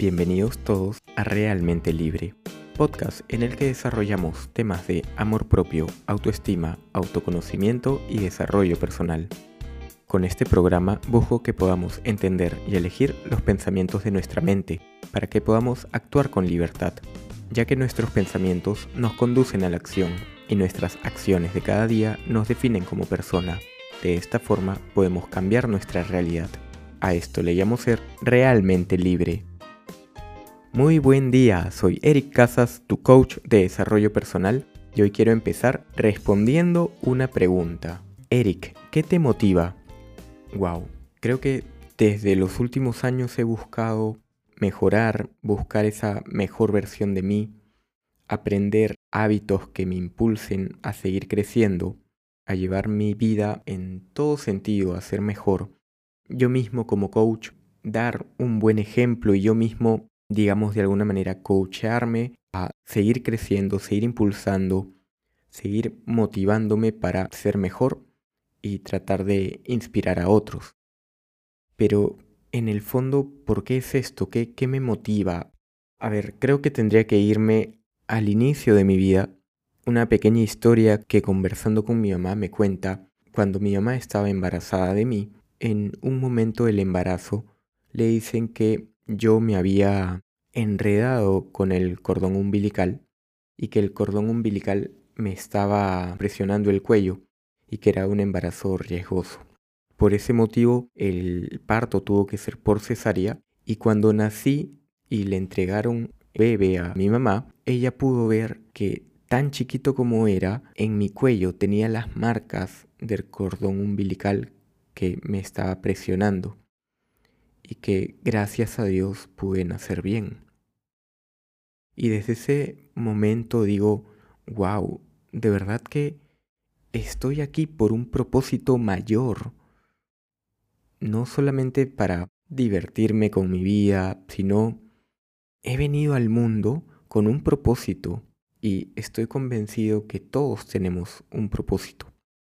Bienvenidos todos a Realmente Libre, podcast en el que desarrollamos temas de amor propio, autoestima, autoconocimiento y desarrollo personal. Con este programa busco que podamos entender y elegir los pensamientos de nuestra mente para que podamos actuar con libertad, ya que nuestros pensamientos nos conducen a la acción y nuestras acciones de cada día nos definen como persona. De esta forma podemos cambiar nuestra realidad. A esto le llamo ser realmente libre. Muy buen día, soy Eric Casas, tu coach de desarrollo personal, y hoy quiero empezar respondiendo una pregunta. Eric, ¿qué te motiva? Wow, creo que desde los últimos años he buscado mejorar, buscar esa mejor versión de mí, aprender hábitos que me impulsen a seguir creciendo, a llevar mi vida en todo sentido a ser mejor. Yo mismo como coach, dar un buen ejemplo y yo mismo digamos, de alguna manera, coacharme a seguir creciendo, seguir impulsando, seguir motivándome para ser mejor y tratar de inspirar a otros. Pero en el fondo, ¿por qué es esto? ¿Qué, qué me motiva? A ver, creo que tendría que irme al inicio de mi vida, una pequeña historia que conversando con mi mamá me cuenta cuando mi mamá estaba embarazada de mí, en un momento del embarazo le dicen que yo me había enredado con el cordón umbilical y que el cordón umbilical me estaba presionando el cuello y que era un embarazo riesgoso. Por ese motivo el parto tuvo que ser por cesárea y cuando nací y le entregaron bebé a mi mamá, ella pudo ver que tan chiquito como era, en mi cuello tenía las marcas del cordón umbilical que me estaba presionando y que gracias a Dios pude nacer bien. Y desde ese momento digo, wow, de verdad que estoy aquí por un propósito mayor. No solamente para divertirme con mi vida, sino he venido al mundo con un propósito y estoy convencido que todos tenemos un propósito.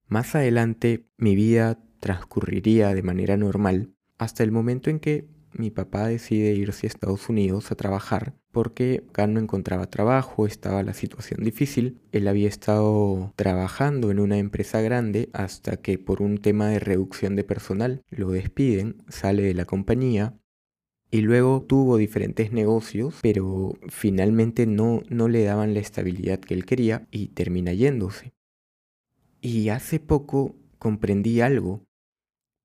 Más adelante mi vida transcurriría de manera normal hasta el momento en que mi papá decide irse a Estados Unidos a trabajar porque acá no encontraba trabajo, estaba la situación difícil. Él había estado trabajando en una empresa grande hasta que por un tema de reducción de personal lo despiden, sale de la compañía y luego tuvo diferentes negocios, pero finalmente no, no le daban la estabilidad que él quería y termina yéndose. Y hace poco comprendí algo.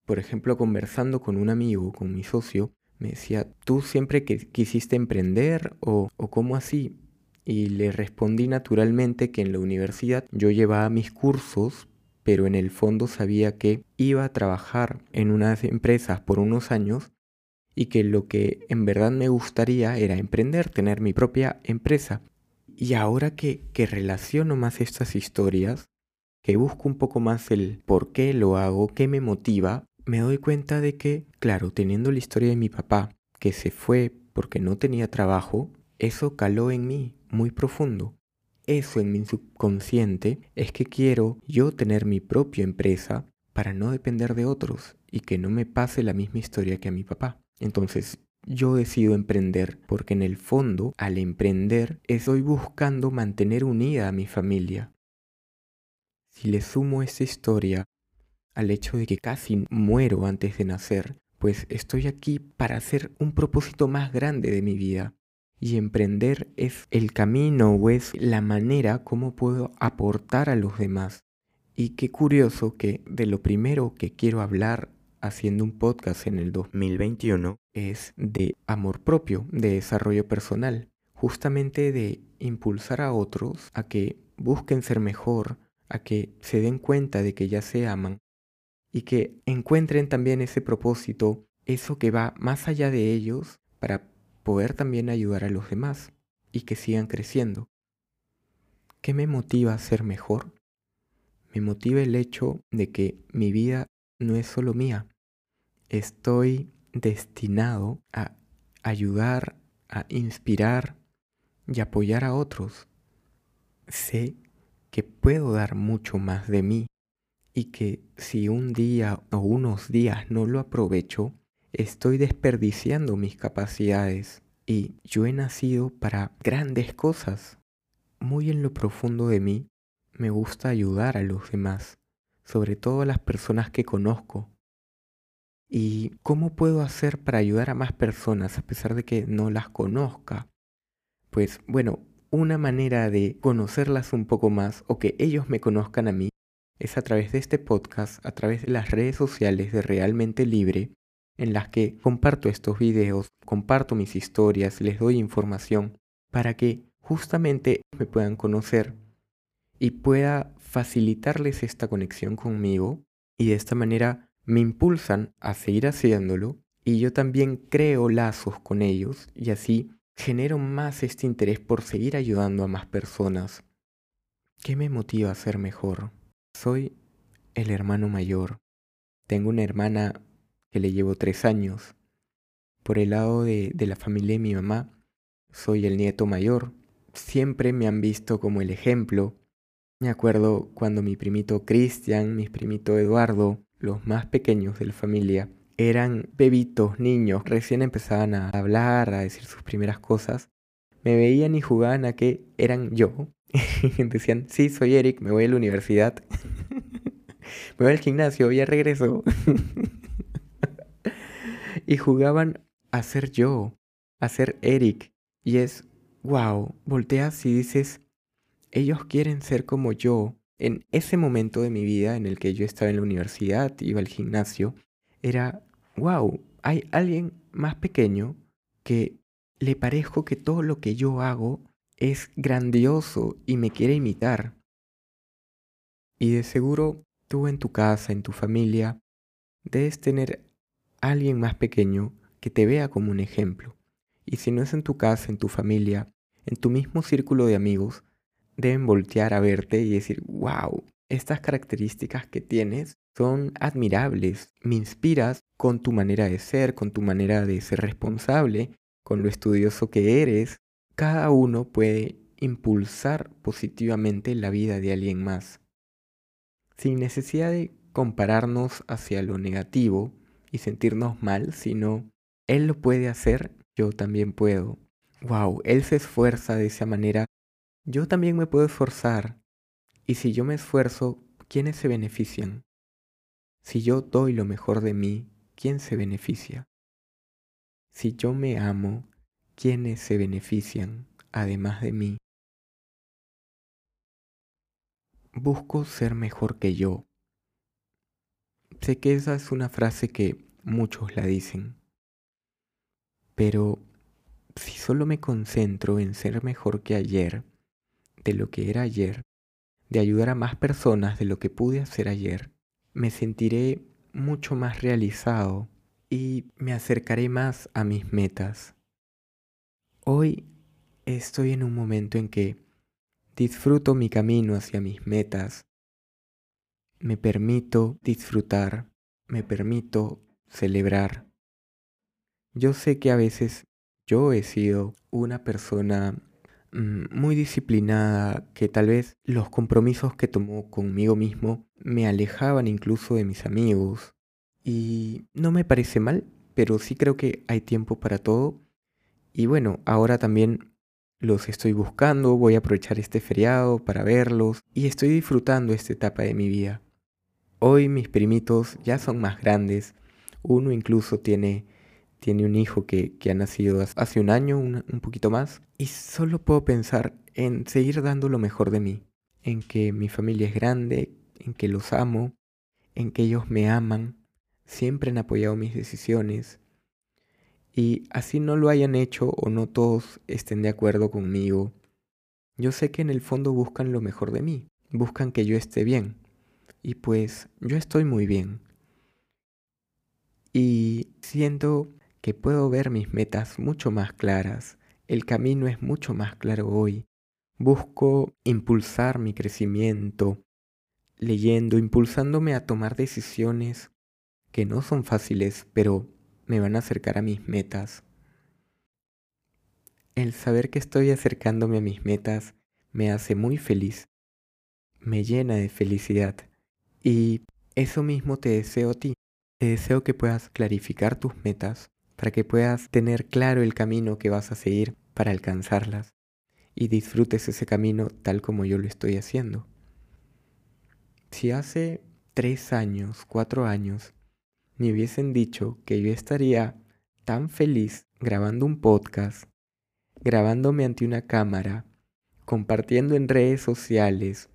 Por ejemplo, conversando con un amigo, con mi socio, me decía, ¿tú siempre que quisiste emprender o, o cómo así? Y le respondí naturalmente que en la universidad yo llevaba mis cursos, pero en el fondo sabía que iba a trabajar en unas empresas por unos años y que lo que en verdad me gustaría era emprender, tener mi propia empresa. Y ahora que, que relaciono más estas historias, que busco un poco más el por qué lo hago, qué me motiva, me doy cuenta de que, claro, teniendo la historia de mi papá, que se fue porque no tenía trabajo, eso caló en mí muy profundo. Eso en mi subconsciente es que quiero yo tener mi propia empresa para no depender de otros y que no me pase la misma historia que a mi papá. Entonces yo decido emprender porque en el fondo al emprender estoy buscando mantener unida a mi familia. Si le sumo esa historia al hecho de que casi muero antes de nacer, pues estoy aquí para hacer un propósito más grande de mi vida. Y emprender es el camino o es la manera como puedo aportar a los demás. Y qué curioso que de lo primero que quiero hablar haciendo un podcast en el 2021 es de amor propio, de desarrollo personal, justamente de impulsar a otros a que busquen ser mejor, a que se den cuenta de que ya se aman y que encuentren también ese propósito, eso que va más allá de ellos para poder también ayudar a los demás y que sigan creciendo. ¿Qué me motiva a ser mejor? Me motiva el hecho de que mi vida no es solo mía. Estoy destinado a ayudar, a inspirar y apoyar a otros. Sé que puedo dar mucho más de mí y que si un día o unos días no lo aprovecho, estoy desperdiciando mis capacidades y yo he nacido para grandes cosas. Muy en lo profundo de mí me gusta ayudar a los demás, sobre todo a las personas que conozco. ¿Y cómo puedo hacer para ayudar a más personas a pesar de que no las conozca? Pues bueno, una manera de conocerlas un poco más o que ellos me conozcan a mí es a través de este podcast, a través de las redes sociales de Realmente Libre, en las que comparto estos videos, comparto mis historias, les doy información para que justamente me puedan conocer y pueda facilitarles esta conexión conmigo y de esta manera me impulsan a seguir haciéndolo y yo también creo lazos con ellos y así genero más este interés por seguir ayudando a más personas. ¿Qué me motiva a ser mejor? Soy el hermano mayor. Tengo una hermana que le llevo tres años. Por el lado de, de la familia de mi mamá, soy el nieto mayor. Siempre me han visto como el ejemplo me acuerdo cuando mi primito Cristian, mi primito Eduardo, los más pequeños de la familia, eran bebitos, niños, recién empezaban a hablar, a decir sus primeras cosas, me veían y jugaban a que eran yo. Decían, sí, soy Eric, me voy a la universidad, me voy al gimnasio, ya regreso. y jugaban a ser yo, a ser Eric. Y es, wow, volteas y dices, ellos quieren ser como yo. En ese momento de mi vida en el que yo estaba en la universidad, iba al gimnasio, era, wow, hay alguien más pequeño que le parezco que todo lo que yo hago es grandioso y me quiere imitar. Y de seguro tú en tu casa, en tu familia, debes tener alguien más pequeño que te vea como un ejemplo. Y si no es en tu casa, en tu familia, en tu mismo círculo de amigos, deben voltear a verte y decir, wow, estas características que tienes son admirables, me inspiras con tu manera de ser, con tu manera de ser responsable, con lo estudioso que eres. Cada uno puede impulsar positivamente la vida de alguien más, sin necesidad de compararnos hacia lo negativo y sentirnos mal, sino él lo puede hacer, yo también puedo. Wow, él se esfuerza de esa manera yo también me puedo esforzar. Y si yo me esfuerzo, ¿quiénes se benefician? Si yo doy lo mejor de mí, ¿quién se beneficia? Si yo me amo, ¿quiénes se benefician además de mí? Busco ser mejor que yo. Sé que esa es una frase que muchos la dicen, pero si solo me concentro en ser mejor que ayer, de lo que era ayer, de ayudar a más personas de lo que pude hacer ayer, me sentiré mucho más realizado y me acercaré más a mis metas. Hoy estoy en un momento en que disfruto mi camino hacia mis metas, me permito disfrutar, me permito celebrar. Yo sé que a veces yo he sido una persona Mm, muy disciplinada, que tal vez los compromisos que tomó conmigo mismo me alejaban incluso de mis amigos. Y no me parece mal, pero sí creo que hay tiempo para todo. Y bueno, ahora también los estoy buscando, voy a aprovechar este feriado para verlos y estoy disfrutando esta etapa de mi vida. Hoy mis primitos ya son más grandes, uno incluso tiene tiene un hijo que, ha nacido hace un año, un, un poquito más, y solo puedo pensar en seguir dando lo mejor de mí, en que mi familia es grande, en que los amo, en que ellos me aman, siempre han apoyado mis decisiones, y así no lo hayan hecho o no todos estén de acuerdo conmigo, yo sé que en el fondo buscan lo mejor de mí, buscan que yo esté bien, y pues yo estoy muy bien. Y siento que puedo ver mis metas mucho más claras, el camino es mucho más claro hoy. Busco impulsar mi crecimiento, leyendo, impulsándome a tomar decisiones que no son fáciles, pero me van a acercar a mis metas. El saber que estoy acercándome a mis metas me hace muy feliz, me llena de felicidad y eso mismo te deseo a ti. Te deseo que puedas clarificar tus metas, para que puedas tener claro el camino que vas a seguir para alcanzarlas y disfrutes ese camino tal como yo lo estoy haciendo. Si hace tres años, cuatro años, me hubiesen dicho que yo estaría tan feliz grabando un podcast, grabándome ante una cámara, compartiendo en redes sociales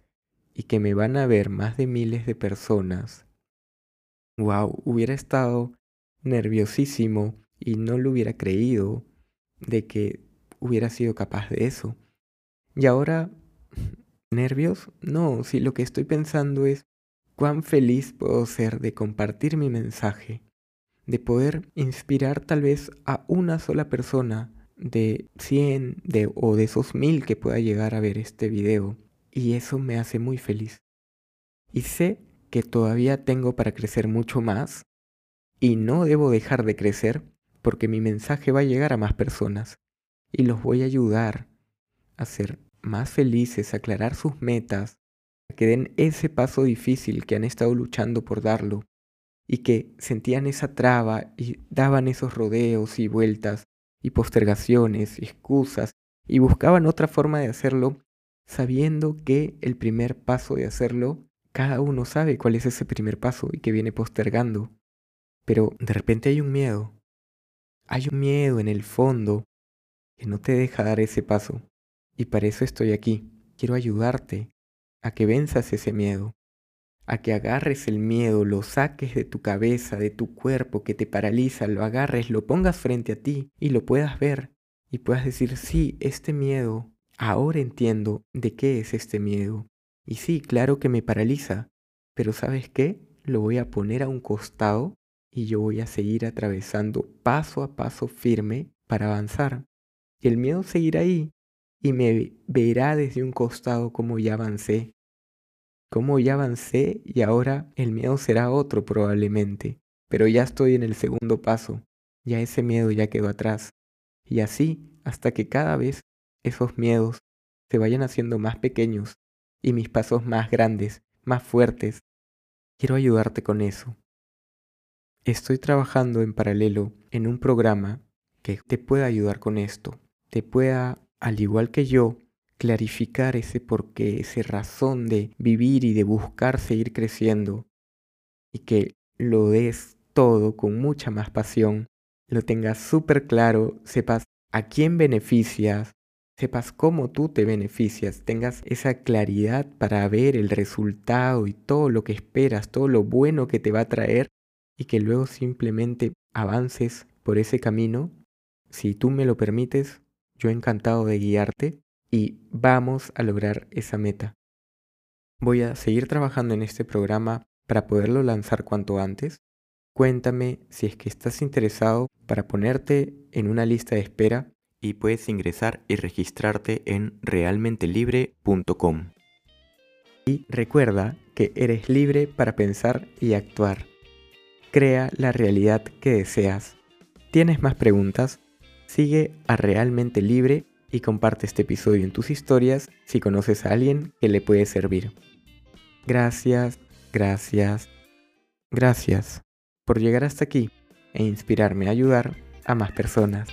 y que me van a ver más de miles de personas. Wow, hubiera estado nerviosísimo y no lo hubiera creído de que hubiera sido capaz de eso. Y ahora, ¿nervios? No, si lo que estoy pensando es cuán feliz puedo ser de compartir mi mensaje, de poder inspirar tal vez a una sola persona de 100 de, o de esos mil que pueda llegar a ver este video. Y eso me hace muy feliz. Y sé que todavía tengo para crecer mucho más y no debo dejar de crecer porque mi mensaje va a llegar a más personas y los voy a ayudar a ser más felices, a aclarar sus metas, que den ese paso difícil que han estado luchando por darlo y que sentían esa traba y daban esos rodeos y vueltas y postergaciones y excusas y buscaban otra forma de hacerlo sabiendo que el primer paso de hacerlo, cada uno sabe cuál es ese primer paso y que viene postergando. Pero de repente hay un miedo. Hay un miedo en el fondo que no te deja dar ese paso. Y para eso estoy aquí. Quiero ayudarte a que venzas ese miedo, a que agarres el miedo, lo saques de tu cabeza, de tu cuerpo que te paraliza, lo agarres, lo pongas frente a ti y lo puedas ver y puedas decir, sí, este miedo, ahora entiendo de qué es este miedo. Y sí, claro que me paraliza, pero ¿sabes qué? Lo voy a poner a un costado y yo voy a seguir atravesando paso a paso firme para avanzar. Y el miedo seguirá ahí y me verá desde un costado como ya avancé cómo ya avancé y ahora el miedo será otro probablemente, pero ya estoy en el segundo paso, ya ese miedo ya quedó atrás. Y así hasta que cada vez esos miedos se vayan haciendo más pequeños y mis pasos más grandes, más fuertes. Quiero ayudarte con eso. Estoy trabajando en paralelo en un programa que te pueda ayudar con esto, te pueda, al igual que yo, clarificar ese porqué, esa razón de vivir y de buscar seguir creciendo y que lo des todo con mucha más pasión, lo tengas súper claro, sepas a quién beneficias, sepas cómo tú te beneficias, tengas esa claridad para ver el resultado y todo lo que esperas, todo lo bueno que te va a traer y que luego simplemente avances por ese camino. Si tú me lo permites, yo encantado de guiarte y vamos a lograr esa meta. Voy a seguir trabajando en este programa para poderlo lanzar cuanto antes. Cuéntame si es que estás interesado para ponerte en una lista de espera y puedes ingresar y registrarte en realmentelibre.com. Y recuerda que eres libre para pensar y actuar. Crea la realidad que deseas. ¿Tienes más preguntas? Sigue a Realmente Libre y comparte este episodio en tus historias si conoces a alguien que le puede servir. Gracias, gracias, gracias por llegar hasta aquí e inspirarme a ayudar a más personas.